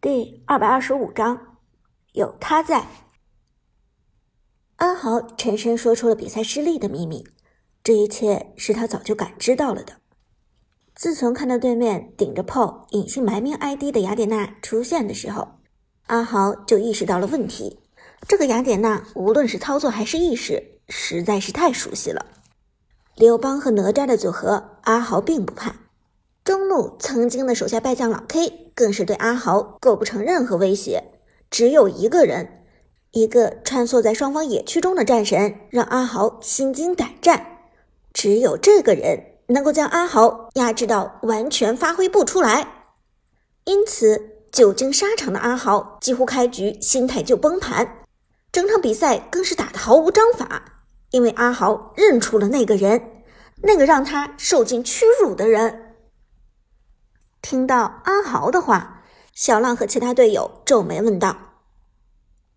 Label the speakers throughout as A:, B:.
A: 第二百二十五章，有他在。阿豪沉声说出了比赛失利的秘密，这一切是他早就感知到了的。自从看到对面顶着炮隐姓埋名 ID 的雅典娜出现的时候，阿豪就意识到了问题。这个雅典娜无论是操作还是意识，实在是太熟悉了。刘邦和哪吒的组合，阿豪并不怕。中路曾经的手下败将老 K 更是对阿豪构不成任何威胁，只有一个人，一个穿梭在双方野区中的战神，让阿豪心惊胆战。只有这个人能够将阿豪压制到完全发挥不出来，因此久经沙场的阿豪几乎开局心态就崩盘，整场比赛更是打得毫无章法，因为阿豪认出了那个人，那个让他受尽屈辱的人。听到阿豪的话，小浪和其他队友皱眉问道：“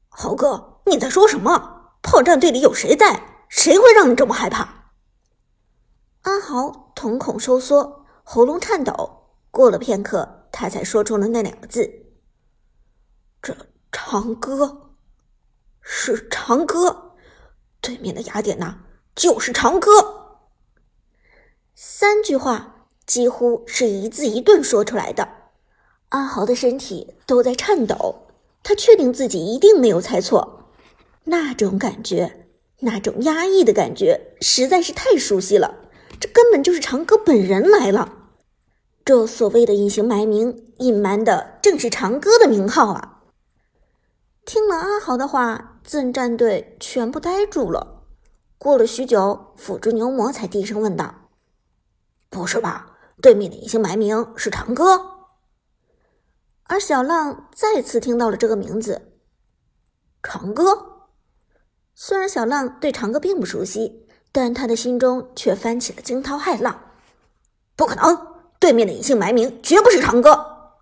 B: 豪哥，你在说什么？炮战队里有谁在？谁会让你这么害怕？”
A: 阿豪瞳孔收缩，喉咙颤抖，过了片刻，他才说出了那两个字：“
B: 这长歌，是长歌，对面的雅典娜就是长歌。”
A: 三句话。几乎是一字一顿说出来的，阿豪的身体都在颤抖。他确定自己一定没有猜错，那种感觉，那种压抑的感觉，实在是太熟悉了。这根本就是长歌本人来了。这所谓的隐姓埋名，隐瞒的正是长歌的名号啊！听了阿豪的话，自战队全部呆住了。过了许久，辅助牛魔才低声问道：“
B: 不是吧？”对面的隐姓埋名是长歌，
A: 而小浪再次听到了这个名字“
B: 长歌”。
A: 虽然小浪对长歌并不熟悉，但他的心中却翻起了惊涛骇浪。
B: 不可能，对面的隐姓埋名绝不是长歌。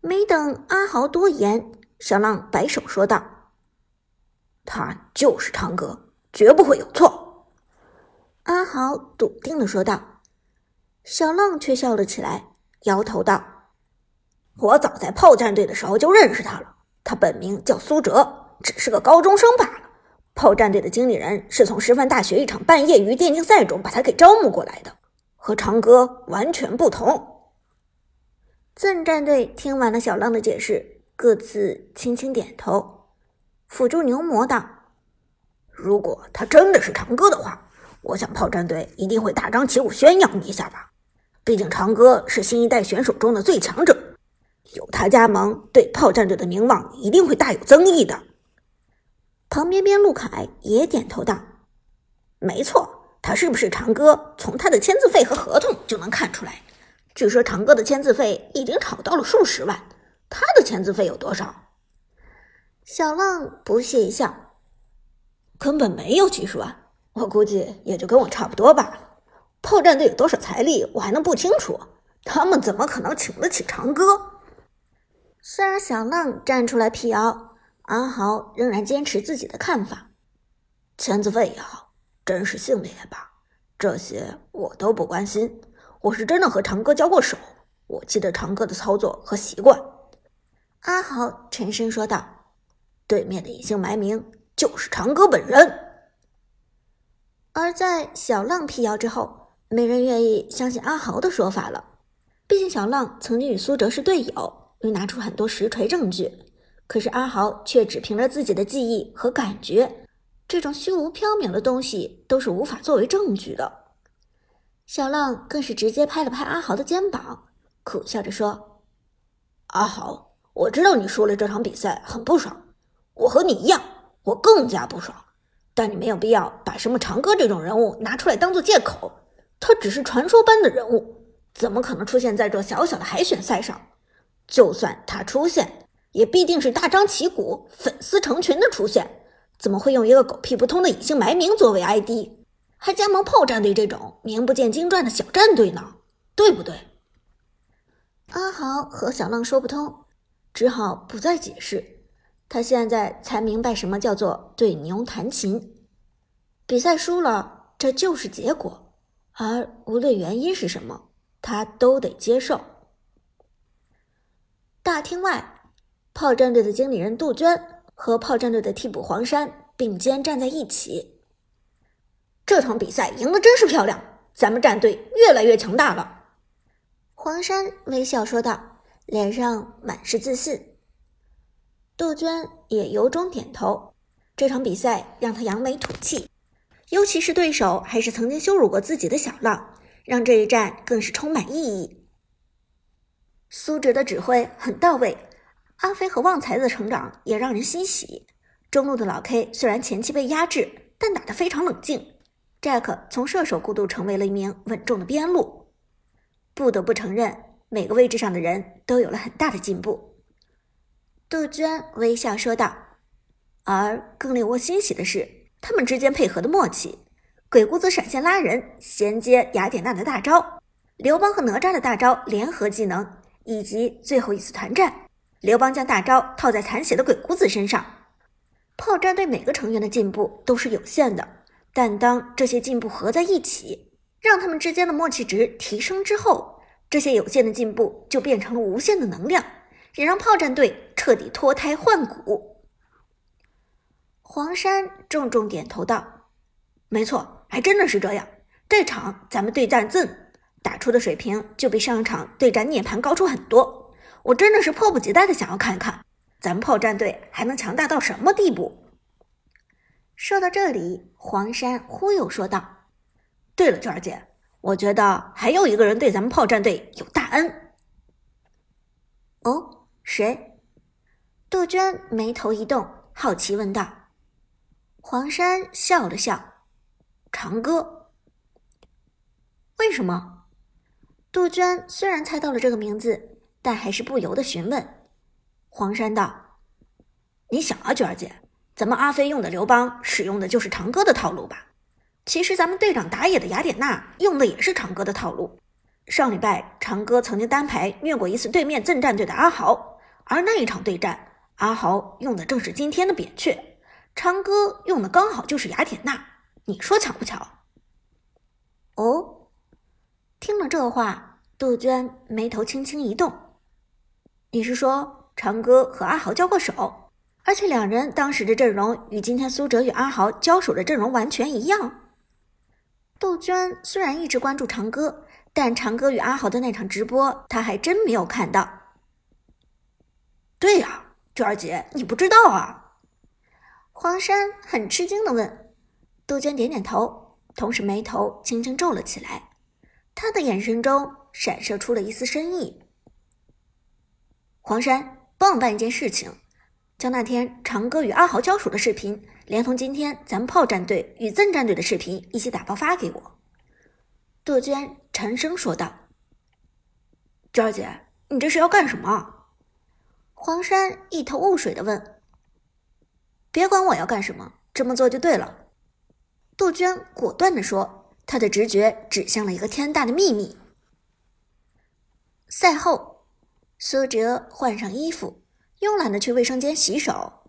A: 没等阿豪多言，小浪摆手说道：“
B: 他就是长歌，绝不会有错。”
A: 阿豪笃定的说道。小浪却笑了起来，摇头道：“
B: 我早在炮战队的时候就认识他了。他本名叫苏哲，只是个高中生罢了。炮战队的经理人是从师范大学一场半业余电竞赛中把他给招募过来的，和长歌完全不同。”
A: 赠战队听完了小浪的解释，各自轻轻点头。辅助牛魔道：“
B: 如果他真的是长歌的话，我想炮战队一定会大张旗鼓宣扬一下吧。”毕竟长歌是新一代选手中的最强者，有他加盟，对炮战队的名望一定会大有增益的。
A: 旁边边陆凯也点头道：“
B: 没错，他是不是长歌，从他的签字费和合同就能看出来。据说长歌的签字费已经炒到了数十万，他的签字费有多少？”
A: 小浪不屑一笑：“
B: 根本没有几十万，我估计也就跟我差不多罢了。”炮战队有多少财力，我还能不清楚？他们怎么可能请得起长歌？
A: 虽然小浪站出来辟谣，阿豪仍然坚持自己的看法。
B: 签字费也好，真实性的也罢，这些我都不关心。我是真的和长歌交过手，我记得长歌的操作和习惯。
A: 阿豪沉声说道：“
B: 对面的隐姓埋名就是长歌本人。”
A: 而在小浪辟谣之后。没人愿意相信阿豪的说法了，毕竟小浪曾经与苏哲是队友，并拿出很多实锤证据。可是阿豪却只凭着自己的记忆和感觉，这种虚无缥缈的东西都是无法作为证据的。小浪更是直接拍了拍阿豪的肩膀，苦笑着说：“
B: 阿豪，我知道你输了这场比赛很不爽，我和你一样，我更加不爽。但你没有必要把什么长歌这种人物拿出来当做借口。”他只是传说般的人物，怎么可能出现在这小小的海选赛上？就算他出现，也必定是大张旗鼓、粉丝成群的出现。怎么会用一个狗屁不通的隐姓埋名作为 ID，还加盟炮战队这种名不见经传的小战队呢？对不对？
A: 阿豪和小浪说不通，只好不再解释。他现在才明白什么叫做对牛弹琴。比赛输了，这就是结果。而无论原因是什么，他都得接受。大厅外，炮战队的经理人杜鹃和炮战队的替补黄山并肩站在一起。
B: 这场比赛赢得真是漂亮，咱们战队越来越强大了。
A: 黄山微笑说道，脸上满是自信。杜鹃也由衷点头。这场比赛让他扬眉吐气，尤其是对手还是曾经羞辱过自己的小浪，让这一战更是充满意义。苏哲的指挥很到位，阿飞和旺财的成长也让人欣喜。中路的老 K 虽然前期被压制，但打得非常冷静。Jack 从射手过渡成为了一名稳重的边路。不得不承认，每个位置上的人都有了很大的进步。杜鹃微笑说道。而更令我欣喜的是，他们之间配合的默契。鬼谷子闪现拉人，衔接雅典娜的大招；刘邦和哪吒的大招联合技能，以及最后一次团战，刘邦将大招套在残血的鬼谷子身上。炮战队每个成员的进步都是有限的，但当这些进步合在一起，让他们之间的默契值提升之后，这些有限的进步就变成了无限的能量，也让炮战队彻底脱胎换骨。黄山重重点头道：“
B: 没错，还真的是这样。这场咱们对战朕打出的水平，就比上一场对战涅槃高出很多。我真的是迫不及待的想要看看，咱们炮战队还能强大到什么地步。”
A: 说到这里，黄山忽悠说道：“
B: 对了，娟儿姐，我觉得还有一个人对咱们炮战队有大恩。”
A: 哦，谁？杜鹃眉头一动，好奇问道。黄山笑了笑，
B: 长歌。
A: 为什么？杜鹃虽然猜到了这个名字，但还是不由得询问。
B: 黄山道：“你想啊，娟儿姐，咱们阿飞用的刘邦使用的就是长歌的套路吧？其实咱们队长打野的雅典娜用的也是长歌的套路。上礼拜长歌曾经单排虐过一次对面镇战队的阿豪，而那一场对战，阿豪用的正是今天的扁鹊。”长歌用的刚好就是雅典娜，你说巧不巧？
A: 哦，听了这话，杜鹃眉头轻轻一动。你是说长歌和阿豪交过手，而且两人当时的阵容与今天苏哲与阿豪交手的阵容完全一样？杜鹃虽然一直关注长歌，但长歌与阿豪的那场直播，她还真没有看到。
B: 对呀，娟儿姐，你不知道啊？
A: 黄山很吃惊的问：“杜鹃点点头，同时眉头轻轻皱了起来，他的眼神中闪射出了一丝深意。”黄山，帮我办一件事情，将那天长歌与阿豪交手的视频，连同今天咱们炮战队与赠战队的视频一起打包发给我。”杜鹃沉声说道。
B: “娟儿姐，你这是要干什么？”
A: 黄山一头雾水的问。别管我要干什么，这么做就对了。”杜鹃果断地说，她的直觉指向了一个天大的秘密。赛后，苏哲换上衣服，慵懒的去卫生间洗手。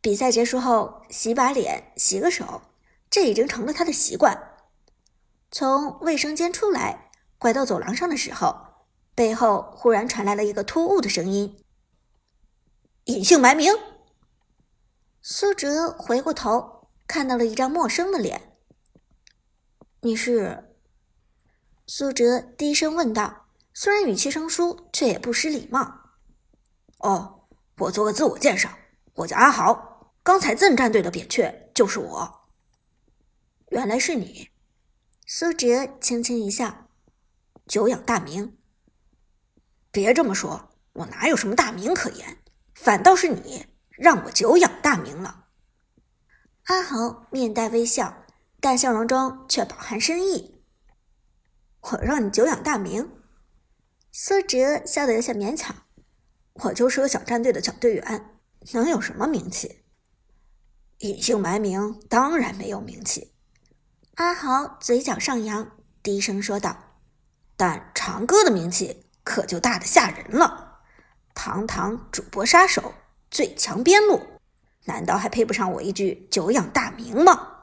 A: 比赛结束后，洗把脸，洗个手，这已经成了他的习惯。从卫生间出来，拐到走廊上的时候，背后忽然传来了一个突兀的声音：“
B: 隐姓埋名。”
A: 苏哲回过头，看到了一张陌生的脸。你是？苏哲低声问道，虽然语气生疏，却也不失礼貌。
B: 哦，我做个自我介绍，我叫阿豪，刚才赠战队的扁鹊就是我。
A: 原来是你。苏哲轻轻一笑，
B: 久仰大名。别这么说，我哪有什么大名可言，反倒是你。让我久仰大名了。
A: 阿豪面带微笑，但笑容中却饱含深意。我让你久仰大名？苏哲笑得有些勉强。我就是个小战队的小队员，能有什么名气？
B: 隐姓埋名，当然没有名气。
A: 阿豪嘴角上扬，低声说道：“
B: 但长歌的名气可就大的吓人了，堂堂主播杀手。”最强边路，难道还配不上我一句久仰大名吗？